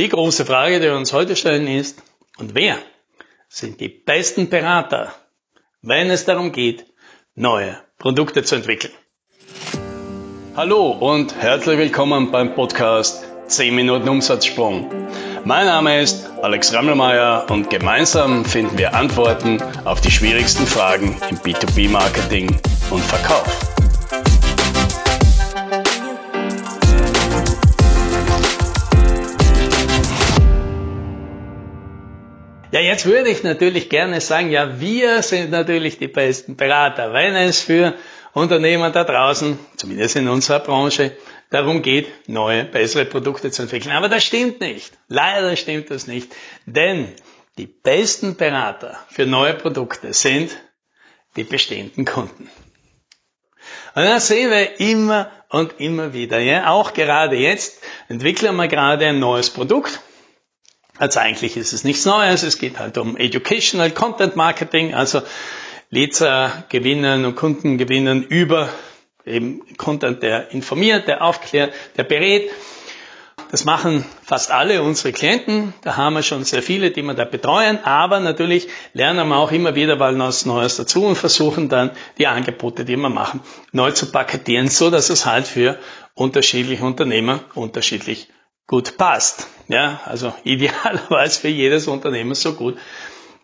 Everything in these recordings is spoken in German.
Die große Frage, die wir uns heute stellen, ist, und wer sind die besten Berater, wenn es darum geht, neue Produkte zu entwickeln? Hallo und herzlich willkommen beim Podcast 10 Minuten Umsatzsprung. Mein Name ist Alex Rammelmeier und gemeinsam finden wir Antworten auf die schwierigsten Fragen im B2B-Marketing und Verkauf. Ja, jetzt würde ich natürlich gerne sagen, ja, wir sind natürlich die besten Berater, wenn es für Unternehmer da draußen, zumindest in unserer Branche, darum geht, neue, bessere Produkte zu entwickeln. Aber das stimmt nicht. Leider stimmt das nicht. Denn die besten Berater für neue Produkte sind die bestehenden Kunden. Und das sehen wir immer und immer wieder. Ja? Auch gerade jetzt entwickeln wir gerade ein neues Produkt also eigentlich ist es nichts Neues, es geht halt um Educational Content Marketing, also Leser gewinnen und Kunden gewinnen über eben Content, der informiert, der aufklärt, der berät. Das machen fast alle unsere Klienten. Da haben wir schon sehr viele, die wir da betreuen. Aber natürlich lernen wir auch immer wieder mal was Neues dazu und versuchen dann die Angebote, die wir machen, neu zu paketieren, so dass es halt für unterschiedliche Unternehmer unterschiedlich gut passt. Ja, also idealerweise für jedes Unternehmen so gut,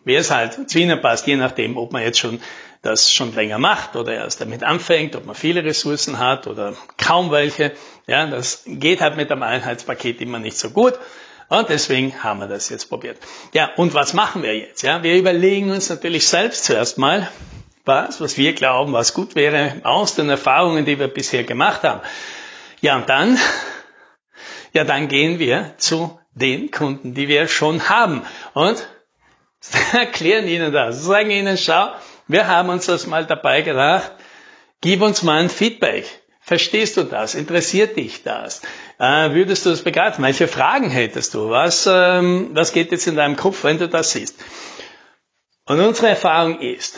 wie es halt zu Ihnen passt, je nachdem, ob man jetzt schon das schon länger macht oder erst damit anfängt, ob man viele Ressourcen hat oder kaum welche. Ja, das geht halt mit einem Einheitspaket immer nicht so gut. Und deswegen haben wir das jetzt probiert. Ja, und was machen wir jetzt? Ja, wir überlegen uns natürlich selbst zuerst mal, was, was wir glauben, was gut wäre aus den Erfahrungen, die wir bisher gemacht haben. Ja, und dann ja, dann gehen wir zu den Kunden, die wir schon haben und erklären ihnen das, sagen ihnen, schau, wir haben uns das mal dabei gedacht, gib uns mal ein Feedback. Verstehst du das? Interessiert dich das? Äh, würdest du das begreifen? Welche Fragen hättest du? Was, ähm, was geht jetzt in deinem Kopf, wenn du das siehst? Und unsere Erfahrung ist,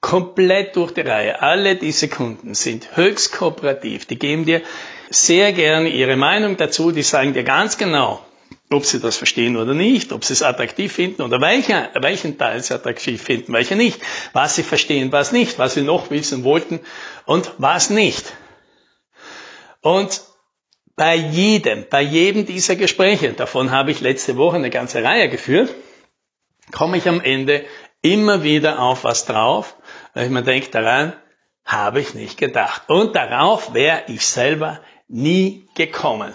komplett durch die Reihe, alle diese Kunden sind höchst kooperativ. Die geben dir sehr gerne ihre Meinung dazu. Die sagen dir ganz genau, ob sie das verstehen oder nicht, ob sie es attraktiv finden oder welcher, welchen Teil sie attraktiv finden, welcher nicht, was sie verstehen, was nicht, was sie noch wissen wollten und was nicht. Und bei jedem, bei jedem dieser Gespräche, davon habe ich letzte Woche eine ganze Reihe geführt, komme ich am Ende immer wieder auf was drauf, weil mir denke, daran habe ich nicht gedacht. Und darauf wäre ich selber nie gekommen.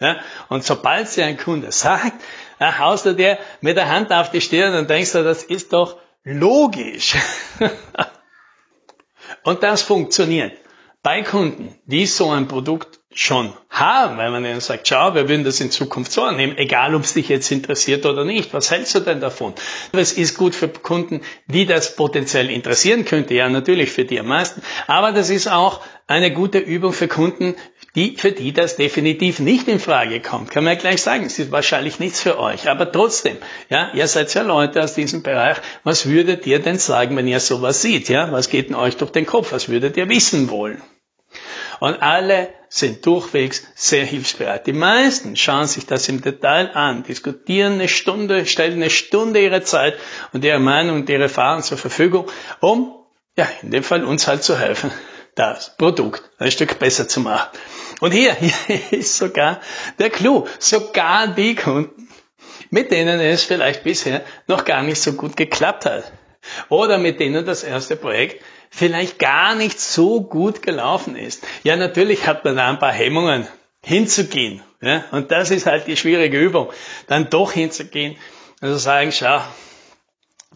Ja? Und sobald sie ein Kunde sagt, dann haust du dir mit der Hand auf die Stirn und denkst du, das ist doch logisch. und das funktioniert bei Kunden, die so ein Produkt schon haben, weil man ihnen sagt, schau, wir würden das in Zukunft so annehmen, egal ob es dich jetzt interessiert oder nicht. Was hältst du denn davon? Es ist gut für Kunden, die das potenziell interessieren könnte, ja natürlich für die am meisten, aber das ist auch eine gute Übung für Kunden, die, für die das definitiv nicht in Frage kommt. Kann man ja gleich sagen, es ist wahrscheinlich nichts für euch, aber trotzdem, ja, ihr seid ja Leute aus diesem Bereich, was würdet ihr denn sagen, wenn ihr sowas seht, ja? Was geht denn euch durch den Kopf? Was würdet ihr wissen wollen? Und alle sind durchwegs sehr hilfsbereit. Die meisten schauen sich das im Detail an, diskutieren eine Stunde, stellen eine Stunde ihre Zeit und ihre Meinung und ihre Erfahrung zur Verfügung, um, ja, in dem Fall uns halt zu helfen, das Produkt ein Stück besser zu machen. Und hier, hier ist sogar der Clou. Sogar die Kunden, mit denen es vielleicht bisher noch gar nicht so gut geklappt hat. Oder mit denen das erste Projekt vielleicht gar nicht so gut gelaufen ist. Ja, natürlich hat man da ein paar Hemmungen hinzugehen. Ja, und das ist halt die schwierige Übung. Dann doch hinzugehen also sagen, schau,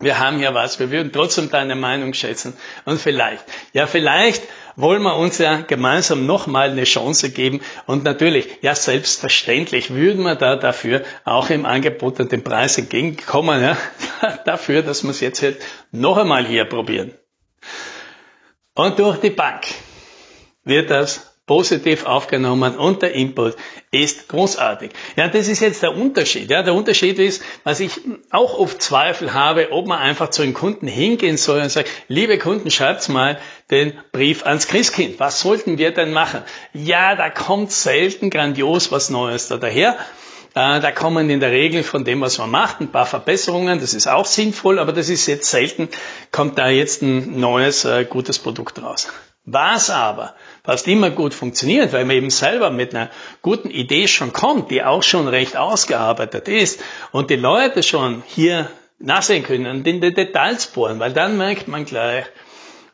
wir haben hier was, wir würden trotzdem deine Meinung schätzen. Und vielleicht, ja, vielleicht wollen wir uns ja gemeinsam nochmal eine Chance geben. Und natürlich, ja, selbstverständlich würden wir da dafür auch im Angebot und dem Preis entgegenkommen, ja, dafür, dass wir es jetzt halt noch einmal hier probieren. Und durch die Bank wird das positiv aufgenommen und der Input ist großartig. Ja, das ist jetzt der Unterschied. Ja, der Unterschied ist, was ich auch oft Zweifel habe, ob man einfach zu den Kunden hingehen soll und sagt, liebe Kunden, schreibt mal den Brief ans Christkind. Was sollten wir denn machen? Ja, da kommt selten grandios was Neues da daher. Äh, da kommen in der Regel von dem, was man macht, ein paar Verbesserungen. Das ist auch sinnvoll, aber das ist jetzt selten, kommt da jetzt ein neues, äh, gutes Produkt raus. Was aber fast immer gut funktioniert, weil man eben selber mit einer guten Idee schon kommt, die auch schon recht ausgearbeitet ist und die Leute schon hier nachsehen können und in die Details bohren, weil dann merkt man gleich,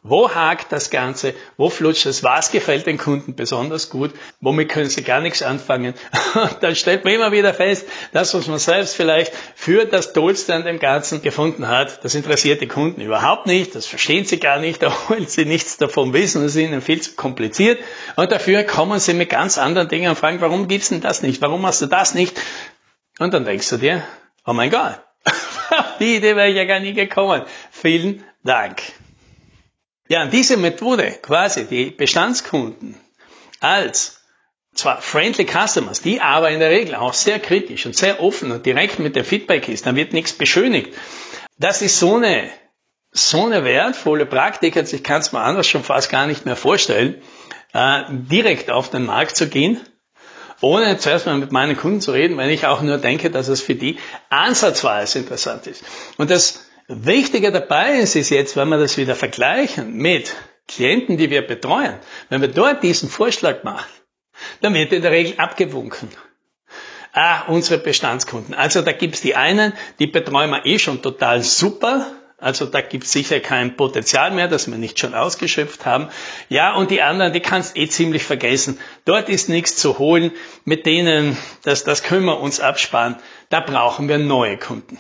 wo hakt das Ganze? Wo flutscht es? Was gefällt den Kunden besonders gut? Womit können sie gar nichts anfangen? dann stellt man immer wieder fest, das, was man selbst vielleicht für das Tollste an dem Ganzen gefunden hat, das interessiert die Kunden überhaupt nicht, das verstehen sie gar nicht, da wollen sie nichts davon wissen, das ist ihnen viel zu kompliziert. Und dafür kommen sie mit ganz anderen Dingen und fragen, warum gibt's denn das nicht? Warum hast du das nicht? Und dann denkst du dir, oh mein Gott, die Idee wäre ich ja gar nie gekommen. Vielen Dank. Ja, diese Methode, quasi die Bestandskunden als zwar friendly customers, die aber in der Regel auch sehr kritisch und sehr offen und direkt mit der Feedback ist, dann wird nichts beschönigt. Das ist so eine, so eine wertvolle Praktik, also ich kann es mir anders schon fast gar nicht mehr vorstellen, äh, direkt auf den Markt zu gehen, ohne zuerst mal mit meinen Kunden zu reden, weil ich auch nur denke, dass es für die ansatzweise interessant ist. Und das Wichtiger dabei ist, ist jetzt, wenn wir das wieder vergleichen mit Klienten, die wir betreuen, wenn wir dort diesen Vorschlag machen, dann wird in der Regel abgewunken. Ah, unsere Bestandskunden. Also da gibt's die einen, die betreuen wir eh schon total super. Also da gibt's sicher kein Potenzial mehr, das wir nicht schon ausgeschöpft haben. Ja, und die anderen, die kannst eh ziemlich vergessen. Dort ist nichts zu holen. Mit denen, das, das können wir uns absparen. Da brauchen wir neue Kunden.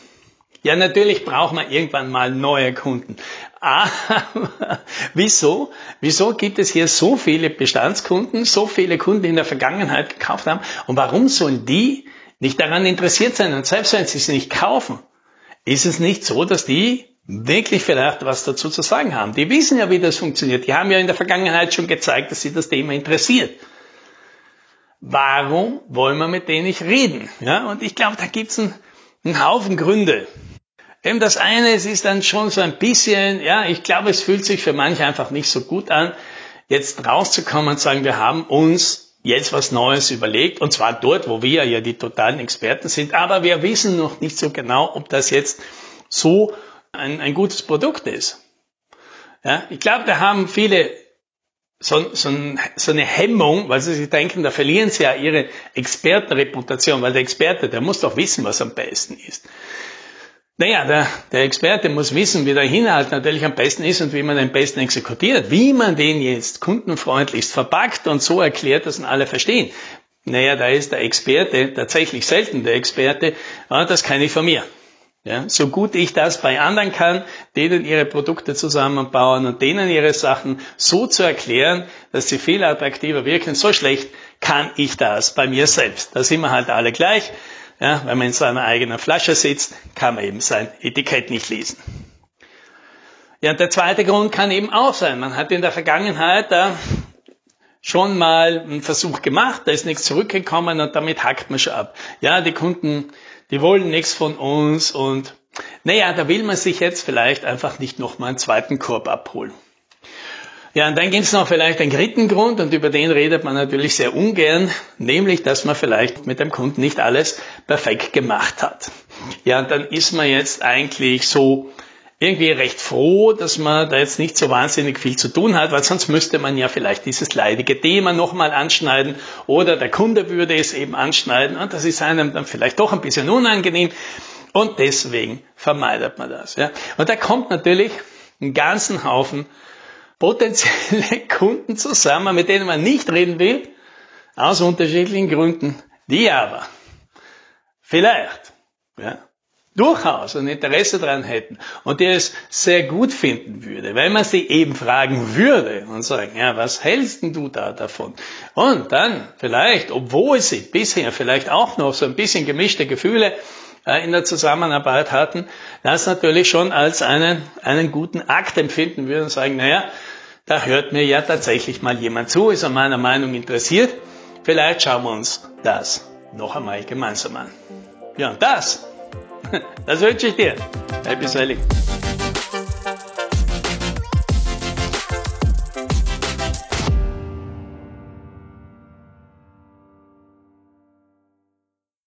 Ja, natürlich braucht man irgendwann mal neue Kunden. Aber wieso? Wieso gibt es hier so viele Bestandskunden, so viele Kunden, die in der Vergangenheit gekauft haben? Und warum sollen die nicht daran interessiert sein? Und selbst wenn sie es nicht kaufen, ist es nicht so, dass die wirklich vielleicht was dazu zu sagen haben. Die wissen ja, wie das funktioniert. Die haben ja in der Vergangenheit schon gezeigt, dass sie das Thema interessiert. Warum wollen wir mit denen nicht reden? Ja, und ich glaube, da gibt es einen, einen Haufen Gründe. Eben das eine, es ist dann schon so ein bisschen, ja, ich glaube, es fühlt sich für manche einfach nicht so gut an, jetzt rauszukommen und sagen, wir haben uns jetzt was Neues überlegt, und zwar dort, wo wir ja die totalen Experten sind, aber wir wissen noch nicht so genau, ob das jetzt so ein, ein gutes Produkt ist. Ja, ich glaube, da haben viele so, so, so eine Hemmung, weil sie sich denken, da verlieren sie ja ihre Expertenreputation, weil der Experte, der muss doch wissen, was am besten ist. Naja, der, der Experte muss wissen, wie der Inhalt natürlich am besten ist und wie man den besten exekutiert. Wie man den jetzt kundenfreundlichst verpackt und so erklärt, dass ihn alle verstehen. Naja, da ist der Experte tatsächlich selten der Experte. Aber das kann ich von mir. Ja, so gut ich das bei anderen kann, denen ihre Produkte zusammenbauen und denen ihre Sachen so zu erklären, dass sie viel attraktiver wirken, so schlecht kann ich das bei mir selbst. Da sind wir halt alle gleich. Ja, wenn man in seiner eigenen Flasche sitzt, kann man eben sein Etikett nicht lesen. Ja, der zweite Grund kann eben auch sein, man hat in der Vergangenheit äh, schon mal einen Versuch gemacht, da ist nichts zurückgekommen und damit hackt man schon ab. Ja, die Kunden, die wollen nichts von uns und naja, da will man sich jetzt vielleicht einfach nicht nochmal einen zweiten Korb abholen. Ja, und dann gibt es noch vielleicht einen dritten Grund und über den redet man natürlich sehr ungern, nämlich, dass man vielleicht mit dem Kunden nicht alles perfekt gemacht hat. Ja, und dann ist man jetzt eigentlich so irgendwie recht froh, dass man da jetzt nicht so wahnsinnig viel zu tun hat, weil sonst müsste man ja vielleicht dieses leidige Thema nochmal anschneiden oder der Kunde würde es eben anschneiden und das ist einem dann vielleicht doch ein bisschen unangenehm und deswegen vermeidet man das. Ja. Und da kommt natürlich einen ganzen Haufen potenzielle Kunden zusammen, mit denen man nicht reden will, aus unterschiedlichen Gründen, die aber vielleicht ja, durchaus ein Interesse daran hätten und die es sehr gut finden würde, wenn man sie eben fragen würde und sagen, ja, was hältst denn du da davon? Und dann vielleicht, obwohl sie bisher vielleicht auch noch so ein bisschen gemischte Gefühle äh, in der Zusammenarbeit hatten, das natürlich schon als einen, einen guten Akt empfinden würden und sagen, naja, da hört mir ja tatsächlich mal jemand zu, ist an meiner Meinung interessiert. Vielleicht schauen wir uns das noch einmal gemeinsam an. Ja, das, das wünsche ich dir. Happy Selling.